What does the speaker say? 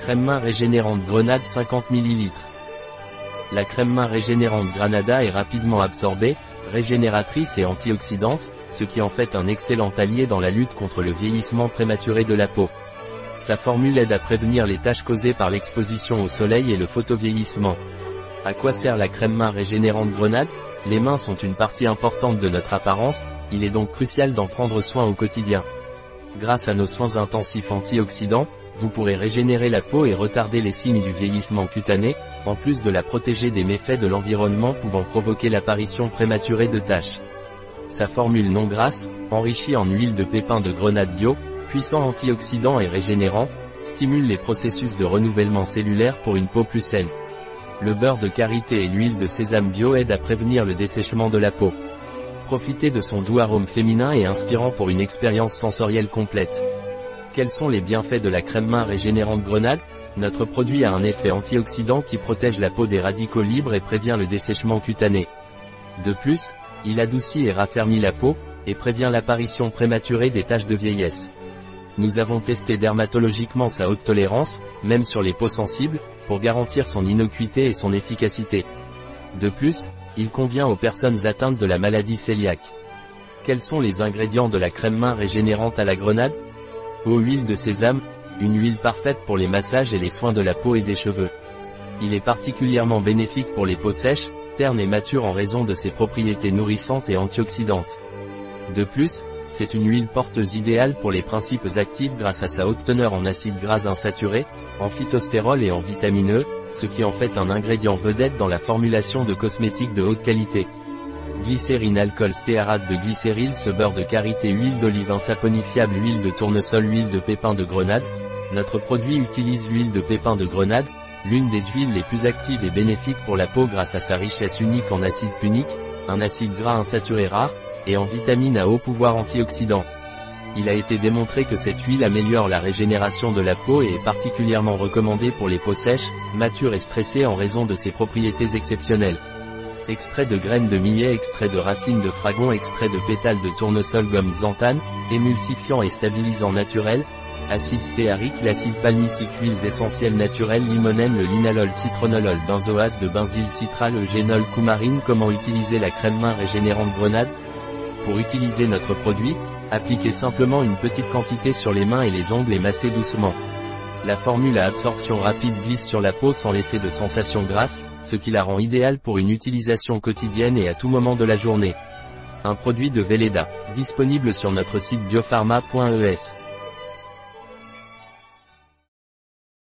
Crème main régénérante grenade 50 ml. La crème main régénérante Granada est rapidement absorbée, régénératrice et antioxydante, ce qui en fait un excellent allié dans la lutte contre le vieillissement prématuré de la peau. Sa formule aide à prévenir les taches causées par l'exposition au soleil et le photovieillissement. À quoi sert la crème main régénérante grenade? Les mains sont une partie importante de notre apparence, il est donc crucial d'en prendre soin au quotidien. Grâce à nos soins intensifs antioxydants, vous pourrez régénérer la peau et retarder les signes du vieillissement cutané, en plus de la protéger des méfaits de l'environnement pouvant provoquer l'apparition prématurée de taches. Sa formule non grasse, enrichie en huile de pépins de grenade bio, puissant antioxydant et régénérant, stimule les processus de renouvellement cellulaire pour une peau plus saine. Le beurre de karité et l'huile de sésame bio aident à prévenir le dessèchement de la peau. Profitez de son doux arôme féminin et inspirant pour une expérience sensorielle complète. Quels sont les bienfaits de la crème main régénérante grenade? Notre produit a un effet antioxydant qui protège la peau des radicaux libres et prévient le dessèchement cutané. De plus, il adoucit et raffermit la peau, et prévient l'apparition prématurée des taches de vieillesse. Nous avons testé dermatologiquement sa haute tolérance, même sur les peaux sensibles, pour garantir son innocuité et son efficacité. De plus, il convient aux personnes atteintes de la maladie cœliaque. Quels sont les ingrédients de la crème main régénérante à la grenade? Eau huile de sésame, une huile parfaite pour les massages et les soins de la peau et des cheveux. Il est particulièrement bénéfique pour les peaux sèches, ternes et matures en raison de ses propriétés nourrissantes et antioxydantes. De plus, c'est une huile porteuse idéale pour les principes actifs grâce à sa haute teneur en acides gras insaturés, en phytostérol et en vitamine E, ce qui en fait un ingrédient vedette dans la formulation de cosmétiques de haute qualité glycérine alcool stéarate de glycéryl ce beurre de karité huile d'olive insaponifiable huile de tournesol huile de pépins de grenade. Notre produit utilise l'huile de pépins de grenade, l'une des huiles les plus actives et bénéfiques pour la peau grâce à sa richesse unique en acide punique, un acide gras insaturé rare, et en vitamines à haut pouvoir antioxydant. Il a été démontré que cette huile améliore la régénération de la peau et est particulièrement recommandée pour les peaux sèches, matures et stressées en raison de ses propriétés exceptionnelles extrait de graines de millet, extrait de racines de fragon, extrait de pétales de tournesol gomme xanthane, émulsifiant et stabilisant naturel, acide stéarique, l'acide palmitique, huiles essentielles naturelles, limonène, le linalol, citronolol, benzoate de benzyl citral, eugénol, coumarine. Comment utiliser la crème main régénérante grenade Pour utiliser notre produit, appliquez simplement une petite quantité sur les mains et les ongles et massez doucement. La formule à absorption rapide glisse sur la peau sans laisser de sensation grasse, ce qui la rend idéale pour une utilisation quotidienne et à tout moment de la journée. Un produit de Velleda, disponible sur notre site biopharma.es.